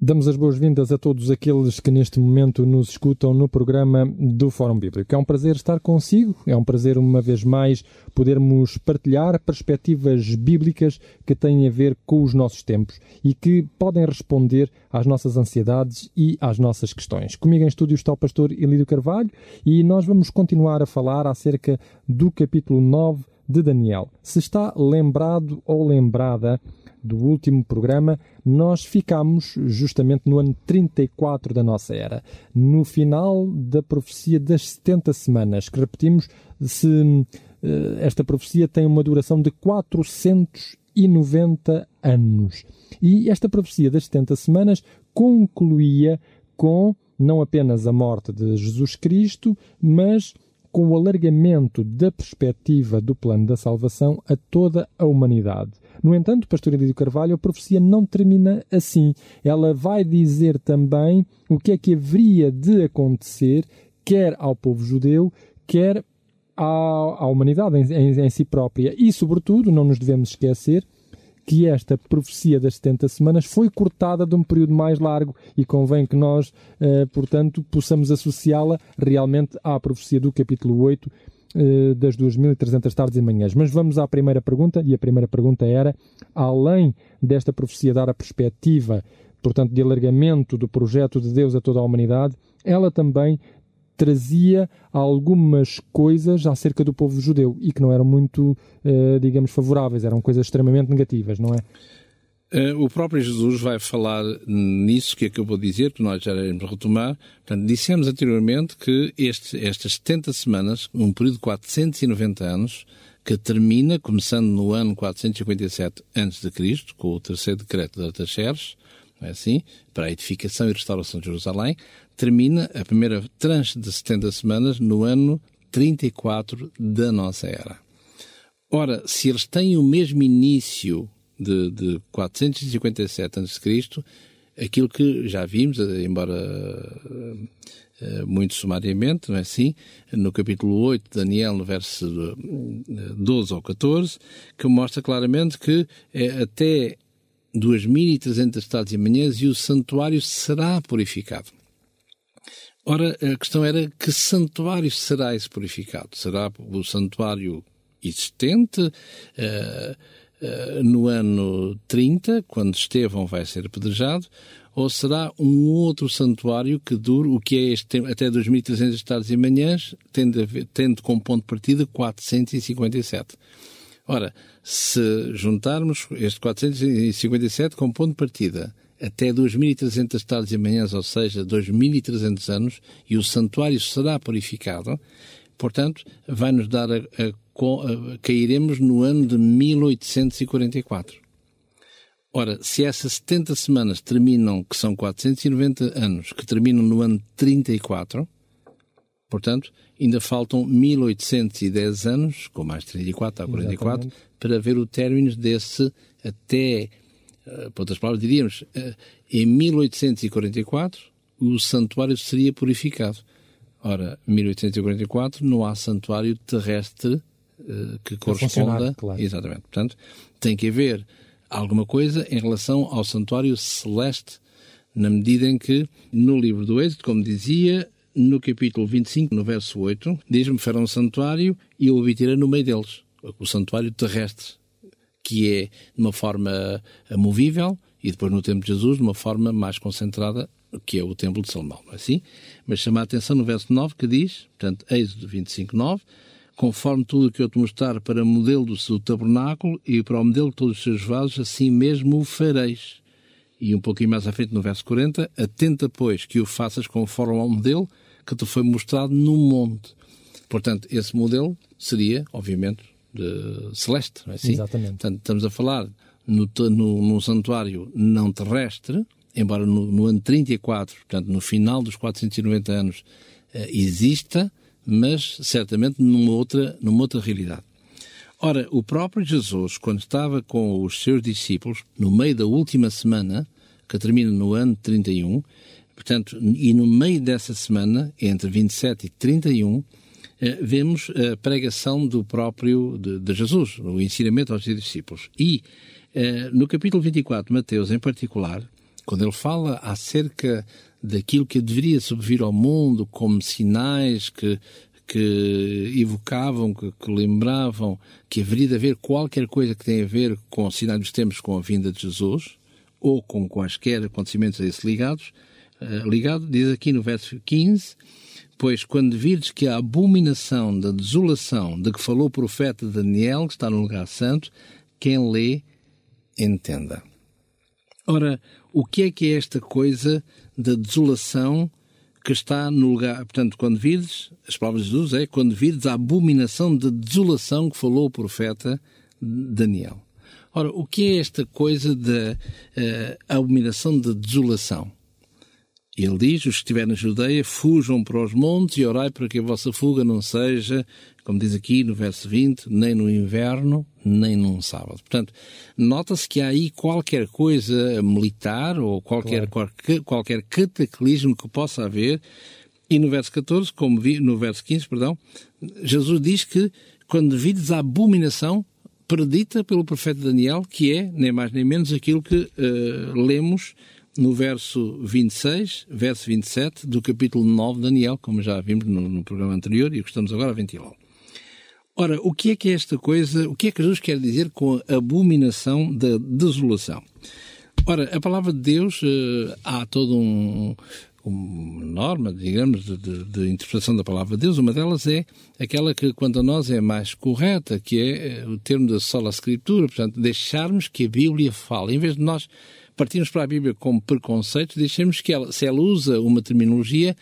Damos as boas-vindas a todos aqueles que neste momento nos escutam no programa do Fórum Bíblico. É um prazer estar consigo, é um prazer, uma vez mais, podermos partilhar perspectivas bíblicas que têm a ver com os nossos tempos e que podem responder às nossas ansiedades e às nossas questões. Comigo em estúdio está o pastor Elídio Carvalho e nós vamos continuar a falar acerca do capítulo 9 de Daniel. Se está lembrado ou lembrada do último programa, nós ficamos justamente no ano 34 da nossa era, no final da profecia das 70 semanas, que repetimos, se eh, esta profecia tem uma duração de 490 anos. E esta profecia das 70 semanas concluía com não apenas a morte de Jesus Cristo, mas com o alargamento da perspectiva do plano da salvação a toda a humanidade. No entanto, pastor Elídio Carvalho, a profecia não termina assim. Ela vai dizer também o que é que haveria de acontecer, quer ao povo judeu, quer à, à humanidade em, em, em si própria. E, sobretudo, não nos devemos esquecer que esta profecia das 70 semanas foi cortada de um período mais largo e convém que nós, eh, portanto, possamos associá-la realmente à profecia do capítulo 8 eh, das 2.300 tardes e manhãs. Mas vamos à primeira pergunta, e a primeira pergunta era: além desta profecia dar a perspectiva, portanto, de alargamento do projeto de Deus a toda a humanidade, ela também trazia algumas coisas acerca do povo judeu e que não eram muito, eh, digamos, favoráveis, eram coisas extremamente negativas, não é? Uh, o próprio Jesus vai falar nisso que acabou de dizer, que nós já iremos retomar. Portanto, dissemos anteriormente que este, estas 70 semanas, um período de 490 anos, que termina, começando no ano 457 a.C., com o terceiro decreto de Artaxerxes, é assim? Para a edificação e restauração de Jerusalém, termina a primeira tranche de 70 semanas no ano 34 da nossa era. Ora, se eles têm o mesmo início de, de 457 a.C., aquilo que já vimos, embora uh, muito sumariamente, não é assim? No capítulo 8 de Daniel, no verso 12 ou 14, que mostra claramente que até 2.300 tardes e manhãs e o santuário será purificado. Ora, a questão era que santuário será esse purificado? Será o santuário existente? Uh, no ano 30, quando Estevão vai ser apedrejado, ou será um outro santuário que dure o que é este até 2.300 tardes e manhãs, tendo, tendo como ponto de partida 457. Ora, se juntarmos este 457 como ponto de partida até 2.300 tardes e manhãs, ou seja, 2.300 anos, e o santuário será purificado, portanto, vai-nos dar a, a cairemos no ano de 1844. Ora, se essas 70 semanas terminam, que são 490 anos, que terminam no ano 34, portanto, ainda faltam 1810 anos, com mais 34 a 44, Exatamente. para ver o término desse até, uh, por outras palavras, diríamos, uh, em 1844 o santuário seria purificado. Ora, 1844 não há santuário terrestre que corresponda. Claro. Exatamente. Portanto, tem que haver alguma coisa em relação ao santuário celeste, na medida em que, no livro do Êxodo, como dizia, no capítulo 25, no verso 8, diz-me: farão um santuário e eu habitarei no meio deles. O santuário terrestre, que é de uma forma movível, e depois no tempo de Jesus, de uma forma mais concentrada, que é o templo de Salomão, não é assim? Mas chama a atenção no verso 9 que diz, portanto, Êxodo 25, 9, conforme tudo o que eu te mostrar para o modelo do seu tabernáculo e para o modelo de todos os seus vasos, assim mesmo o fareis. E um pouquinho mais à frente, no verso 40, atenta, pois, que o faças conforme ao modelo que te foi mostrado no monte. Portanto, esse modelo seria, obviamente, celeste, não é assim? Exatamente. Portanto, estamos a falar no, no, no santuário não terrestre, embora no, no, ano 34, portanto, no final dos 490 anos, eh, exista, mas certamente numa outra, numa outra realidade. Ora, o próprio Jesus, quando estava com os seus discípulos, no meio da última semana, que termina no ano 31, portanto, e no meio dessa semana, entre 27 e 31, uh, vemos a pregação do próprio de, de, Jesus, o ensinamento aos discípulos. E uh, no capítulo 24, Mateus em particular, quando ele fala acerca daquilo que deveria subvir ao mundo como sinais que que evocavam, que, que, lembravam que haveria de haver qualquer coisa que tenha a ver com o sinais dos tempos, com a vinda de Jesus, ou com quaisquer acontecimentos a isso ligados, uh, ligado, diz aqui no verso 15, pois quando virdes que a abominação da desolação de que falou o profeta Daniel, que está no lugar santo, quem lê, entenda. Ora, o que é que é esta coisa da desolação que está no lugar. Portanto, quando vides, as palavras de Jesus é quando vides a abominação de desolação que falou o profeta Daniel. Ora, o que é esta coisa da uh, abominação de desolação? Ele diz: os que estiverem na Judeia, fujam para os montes e orai para que a vossa fuga não seja, como diz aqui no verso 20, nem no inverno, nem num sábado. Portanto, nota-se que há aí qualquer coisa militar ou qualquer, claro. qualquer, qualquer cataclismo que possa haver. E no verso 14, como vi, no verso 15, perdão, Jesus diz que quando vides a abominação predita pelo profeta Daniel, que é, nem mais nem menos, aquilo que uh, lemos no verso 26, verso 27 do capítulo 9 de Daniel, como já vimos no, no programa anterior e o que estamos agora a ventilá-lo. Ora, o que é que é esta coisa, o que é que Jesus quer dizer com a abominação da desolação? Ora, a palavra de Deus, uh, há todo um, uma norma, digamos, de, de, de, interpretação da palavra de Deus. Uma delas é aquela que, quanto a nós, é mais correta, que é eh, o termo da sola escritura, portanto, deixarmos que a Bíblia fale. Em vez de nós partimos para a Bíblia como preconceito, deixemos que ela, se ela usa uma terminologia,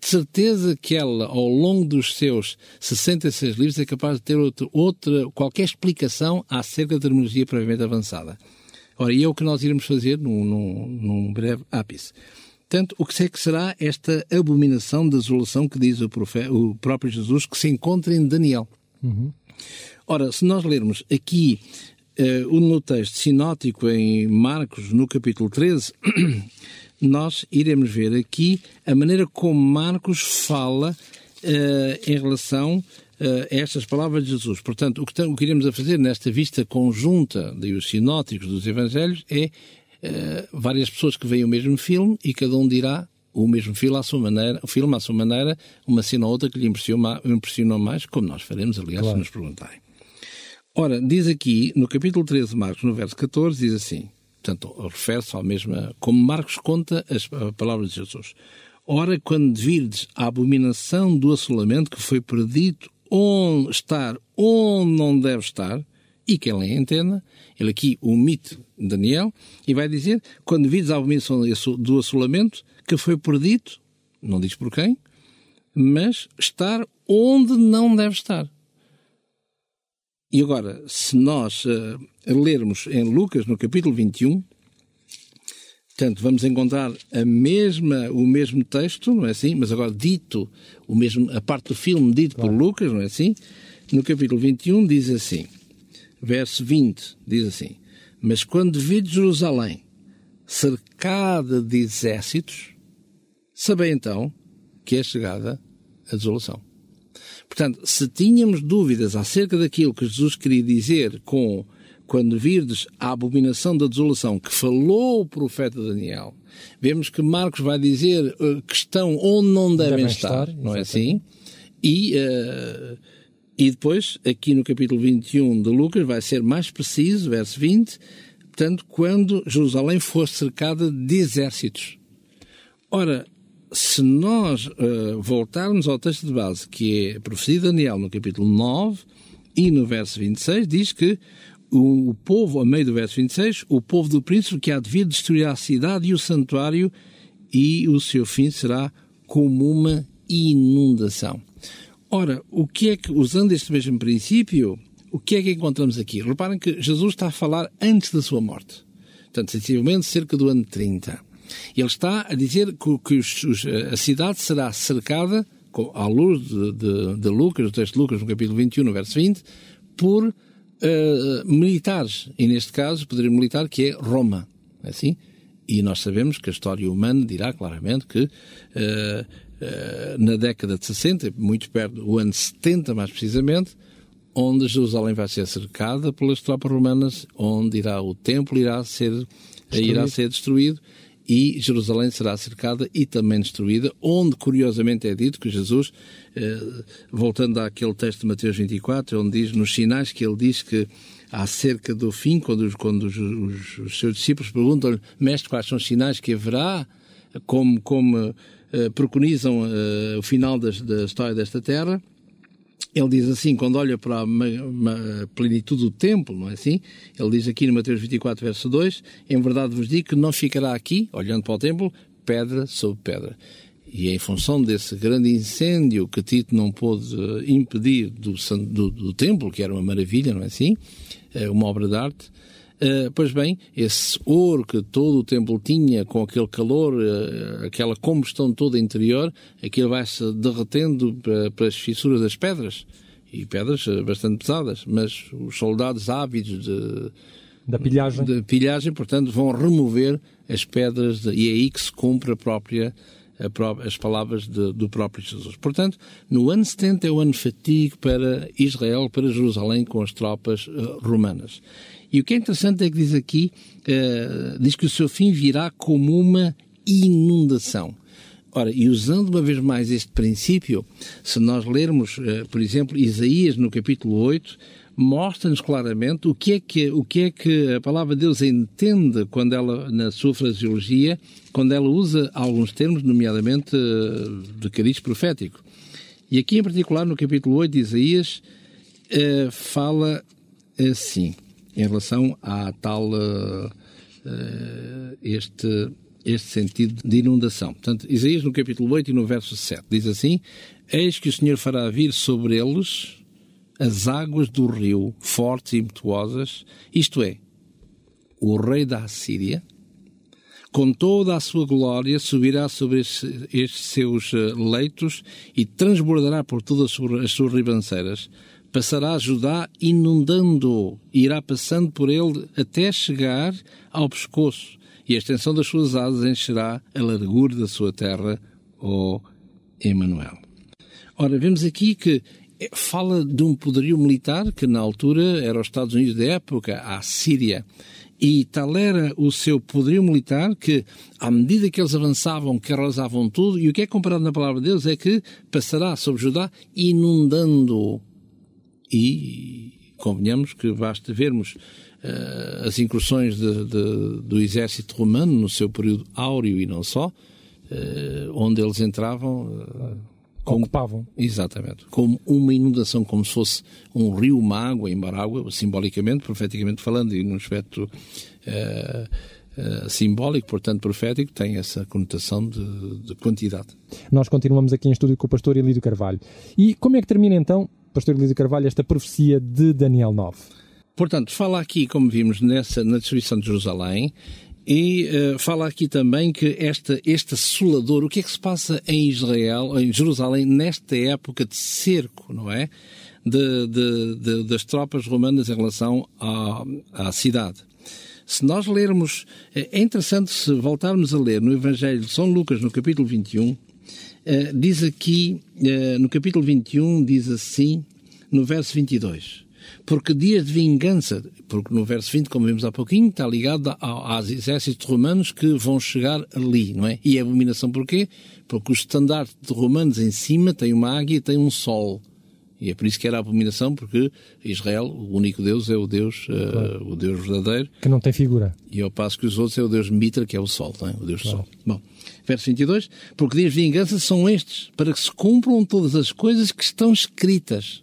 de certeza que ela, ao longo dos seus 66 livros, é capaz de ter outra, outra qualquer explicação acerca da terminologia previamente avançada. Ora, e é o que nós iremos fazer num, num, num breve ápice. Portanto, o que é que será esta abominação da desolação que diz o, profeta, o próprio Jesus que se encontra em Daniel? Uhum. Ora, se nós lermos aqui uh, no texto sinótico em Marcos, no capítulo 13, nós iremos ver aqui a maneira como Marcos fala uh, em relação uh, a estas palavras de Jesus. Portanto, o que, o que iremos a fazer nesta vista conjunta dos sinóticos dos evangelhos é várias pessoas que veem o mesmo filme e cada um dirá o mesmo filme à sua maneira, o filme à sua maneira, uma cena ou outra que lhe impressionou, impressionou mais, como nós faremos, aliás, claro. se nos perguntarem. Ora, diz aqui, no capítulo 13 de Marcos, no verso 14, diz assim, portanto, refere-se ao mesmo, como Marcos conta as palavras de Jesus. Ora, quando virdes a abominação do assolamento que foi perdido onde estar onde não deve estar, e quem lhe entenda, ele aqui omite Daniel, e vai dizer, quando virdes a abominação do assolamento que foi perdido, não diz por quem, mas estar onde não deve estar. E agora, se nós uh, lermos em Lucas, no capítulo 21, portanto, vamos encontrar a mesma, o mesmo texto, não é assim? Mas agora dito, o mesmo, a parte do filme dito claro. por Lucas, não é assim? No capítulo 21 diz assim, verso 20, diz assim, Mas quando vi Jerusalém cercada de exércitos, sabei então que é chegada a desolação. Portanto, se tínhamos dúvidas acerca daquilo que Jesus queria dizer com quando virdes a abominação da desolação que falou o profeta Daniel, vemos que Marcos vai dizer uh, que estão onde não devem, devem estar, estar, não é assim? E, uh, e depois, aqui no capítulo 21 de Lucas, vai ser mais preciso, verso 20, portanto, quando Jerusalém for cercada de exércitos. Ora, se nós uh, voltarmos ao texto de base, que é a profecia de Daniel, no capítulo 9 e no verso 26, diz que o, o povo, a meio do verso 26, o povo do príncipe que há de vir destruirá a cidade e o santuário e o seu fim será como uma inundação. Ora, o que é que, usando este mesmo princípio, o que é que encontramos aqui? Reparem que Jesus está a falar antes da sua morte. Portanto, sensivelmente cerca do ano 30. Ele está a dizer que, que os, os, a cidade será cercada, à luz de, de, de, Lucas, do texto de Lucas, no capítulo 21, no verso 20, por uh, militares. E neste caso, poder militar, que é Roma. É assim? E nós sabemos que a história humana dirá claramente que uh, na década de 60, muito perto do ano 70 mais precisamente, onde Jerusalém vai ser cercada pelas tropas romanas, onde irá o templo irá ser, destruído. irá ser destruído e Jerusalém será cercada e também destruída, onde curiosamente é dito que Jesus, eh, voltando àquele texto de Mateus 24, onde diz, nos sinais que ele diz que acerca do fim, quando, quando os, os, os seus discípulos perguntam-lhe, mestre, quais são os sinais que haverá, como, como eh, preconizam eh, o final das, da história desta terra, ele diz assim, quando olha para a plenitude do templo, não é assim? Ele diz aqui no Mateus 24, verso 2, em verdade vos digo que não ficará aqui, olhando para o templo, pedra sobre pedra. E é em função desse grande incêndio que Tito não pôde impedir do, do, do templo, que era uma maravilha, não é assim? É uma obra de arte, Uh, pois bem, esse ouro que todo o templo tinha, com aquele calor, uh, aquela combustão toda interior, aquilo vai-se derretendo para, para, as fissuras das pedras. E pedras uh, bastante pesadas, mas os soldados ávidos de, da pilhagem. de pilhagem, portanto, vão remover as pedras, de, e é aí que se cumpre a própria as palavras de, do próprio Jesus. Portanto, no ano 70 é o ano fatigo para Israel, para Jerusalém, com as tropas romanas. E o que é interessante é que diz aqui, uh, diz que o seu fim virá como uma inundação. Ora, e usando uma vez mais este princípio, se nós lermos, uh, por exemplo, Isaías no capítulo 8, mostra-nos claramente o que, é que, o que é que a palavra de Deus entende quando ela, na sua fraseologia, quando ela usa alguns termos, nomeadamente uh, de cariz profético. E aqui, em particular, no capítulo 8 de Isaías, uh, fala assim em relação a tal uh, este, este sentido de inundação. Portanto, Isaías no capítulo 8 e no verso 7 diz assim: Eis que o Senhor fará vir sobre eles as águas do rio, fortes e impetuosas, isto é, o rei da Assíria, com toda a sua glória, subirá sobre estes, seus eh, leitos e transbordará por todas as suas ribanceiras passará Judá inundando, irá passando por ele até chegar ao pescoço, e a extensão das suas asas encherá a largura da sua terra, ó Emanuel. Ora, vemos aqui que fala de um poderio militar que na altura era os Estados Unidos da época, a Síria. E tal era o seu poderio militar que, à medida que eles avançavam, que arrasavam tudo, e o que é comparado na palavra de Deus é que passará sobre Judá inundando e convenhamos que basta vermos uh, as incursões de, de, do exército romano no seu período áureo e não só, uh, onde eles entravam. Uh, como, Ocupavam. Exatamente. Como uma inundação, como se fosse um rio, uma água, em água, simbolicamente, profeticamente falando, e num aspecto Uh, simbólico, portanto profético, tem essa conotação de, de, quantidade. Nós continuamos aqui em estúdio com o pastor Elídio Carvalho. E como é que termina então pastor Elísio Carvalho, esta profecia de Daniel 9? Portanto, fala aqui, como vimos, nessa, na destruição de Jerusalém, e uh, fala aqui também que esta, este assolador, o que é que se passa em Israel, em Jerusalém, nesta época de cerco, não é? De, de, de, das tropas romanas em relação à, à cidade. Se nós lermos, é, é interessante se voltarmos a ler no Evangelho de São Lucas, no capítulo 21, Uh, diz aqui, uh, no capítulo 21, diz assim, no verso 22. Porque dias de vingança, porque no verso 20, como vimos há pouquinho, está ligado aos exércitos romanos que vão chegar ali, não é? E abominação porquê? Porque o estandarte de romanos em cima tem uma águia e tem um sol. E é por isso que era abominação, porque Israel, o único Deus, é o Deus, uh, claro. o Deus verdadeiro. Que não tem figura. E ao passo que os outros é o Deus Mitra, que é o Sol, não é? o Deus claro. Sol. Bom, verso 22, porque dias de vingança são estes, para que se cumpram todas as coisas que estão escritas.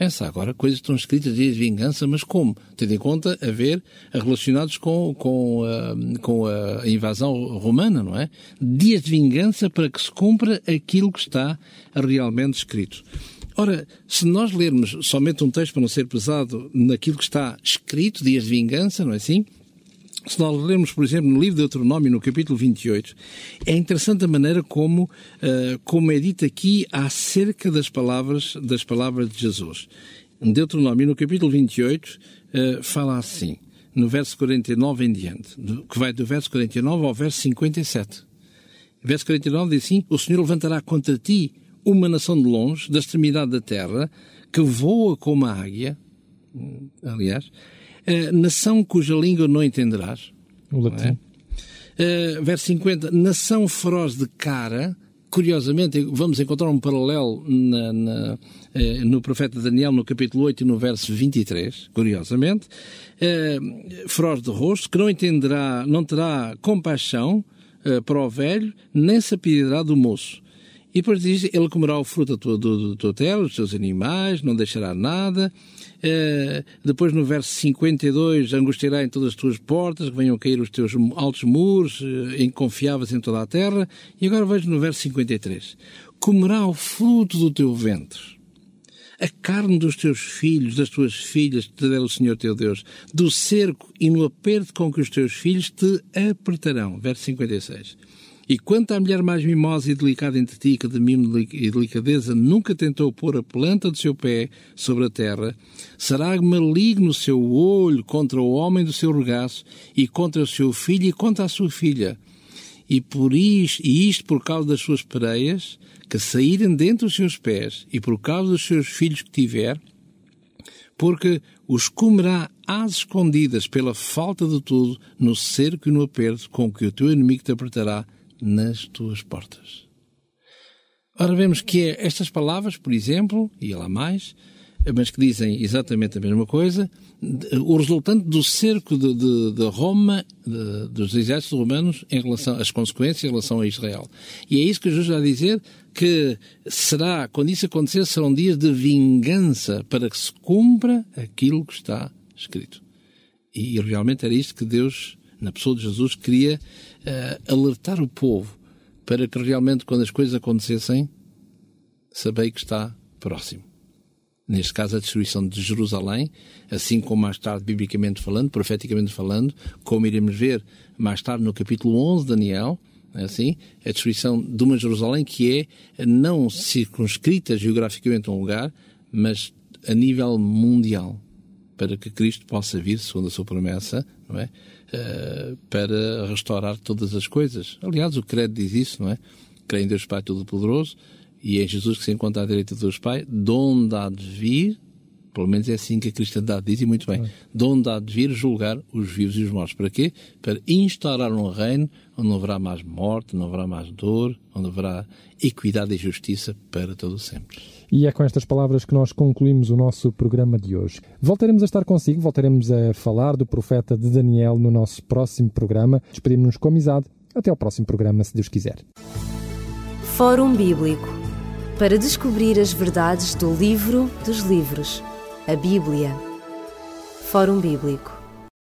Essa agora, coisas estão escritas, de vingança, mas como? Tendo em conta a ver relacionados com, com, a, com a invasão romana, não é? Dias de vingança para que se cumpra aquilo que está realmente escrito. Ora, se nós lermos somente um texto para não ser pesado naquilo que está escrito, dias de vingança, não é assim? Se nós lermos, por exemplo, no livro de Deuteronômio, no capítulo 28, é interessante a maneira como, uh, como é dito aqui acerca das palavras, das palavras de Jesus. Em Deuteronômio, no capítulo 28, uh, eh, fala assim, no verso 49 em diante, que vai do verso 49 ao verso 57. Verso 49 diz assim: O Senhor levantará contra ti uma nação de longe, da extremidade da terra, que voa como a águia, aliás, nação cuja língua não entenderás. O latim. É? Verso 50, nação feroz de cara, curiosamente, vamos encontrar um paralelo na, na, uh, no profeta Daniel, no capítulo 8 e no verso 23, curiosamente, feroz de rosto, que não entenderá, não terá compaixão para o velho, nem se apedirá do moço. E depois diz, ele comerá o fruto do, do, do teu terra, dos teus animais, não deixará nada, Uh, depois no verso 52, angustiará em todas as tuas portas, que venham cair os teus altos muros, uh, inconfiáveis em toda a terra. E agora vejo no verso 53, comerá o fruto do teu ventre, a carne dos teus filhos, das tuas filhas, te der o Senhor teu Deus, do cerco e no aperto com que os teus filhos te apertarão. Verso 56. E quanto à mulher mais mimosa e delicada entre ti, que de mimo e delicadeza nunca tentou pôr a planta do seu pé sobre a terra, será maligno o seu olho contra o homem do seu regaço, e contra o seu filho e contra a sua filha. E, por isto, e isto por causa das suas pereias, que saírem dentro dos seus pés, e por causa dos seus filhos que tiver, porque os comerá às escondidas pela falta de tudo, no cerco e no aperto com que o teu inimigo te apertará nas tuas portas. Ora, vemos que é estas palavras, por exemplo, e lá mais, mas que dizem exatamente a mesma coisa, o resultante do cerco de, de, de Roma, de, dos exércitos romanos, em relação às consequências em relação a Israel. E é isso que Jesus vai dizer, que será, quando isso acontecer, serão dias de vingança para que se cumpra aquilo que está escrito. E, e realmente era isto que Deus, na pessoa de Jesus, queria uh, alertar o povo para que realmente, quando as coisas acontecessem, saber que está próximo. Neste caso, a destruição de Jerusalém, assim como mais tarde, biblicamente falando, profeticamente falando, como iremos ver mais tarde no capítulo 11 de Daniel, é assim, a destruição de uma Jerusalém que é não circunscrita geograficamente a um lugar, mas a nível mundial, para que Cristo possa vir, segundo a sua promessa, não é? Uh, para restaurar todas as coisas. Aliás, o credo diz isso, não é? Creio em Deus Pai Todo-Poderoso e em Jesus que se encontra à direita de Deus Pai, de onde há de vir, pelo menos é assim que a cristandade diz, e muito bem, de onde há de vir julgar os vivos e os mortos. Para quê? Para instaurar um reino onde não haverá mais morte, não haverá mais dor, onde haverá equidade e justiça para todo sempre. E é com estas palavras que nós concluímos o nosso programa de hoje. Voltaremos a estar consigo, voltaremos a falar do profeta de Daniel no nosso próximo programa. Despedimos-nos com amizade. Até ao próximo programa, se Deus quiser. Fórum Bíblico para descobrir as verdades do livro dos livros, a Bíblia. Fórum Bíblico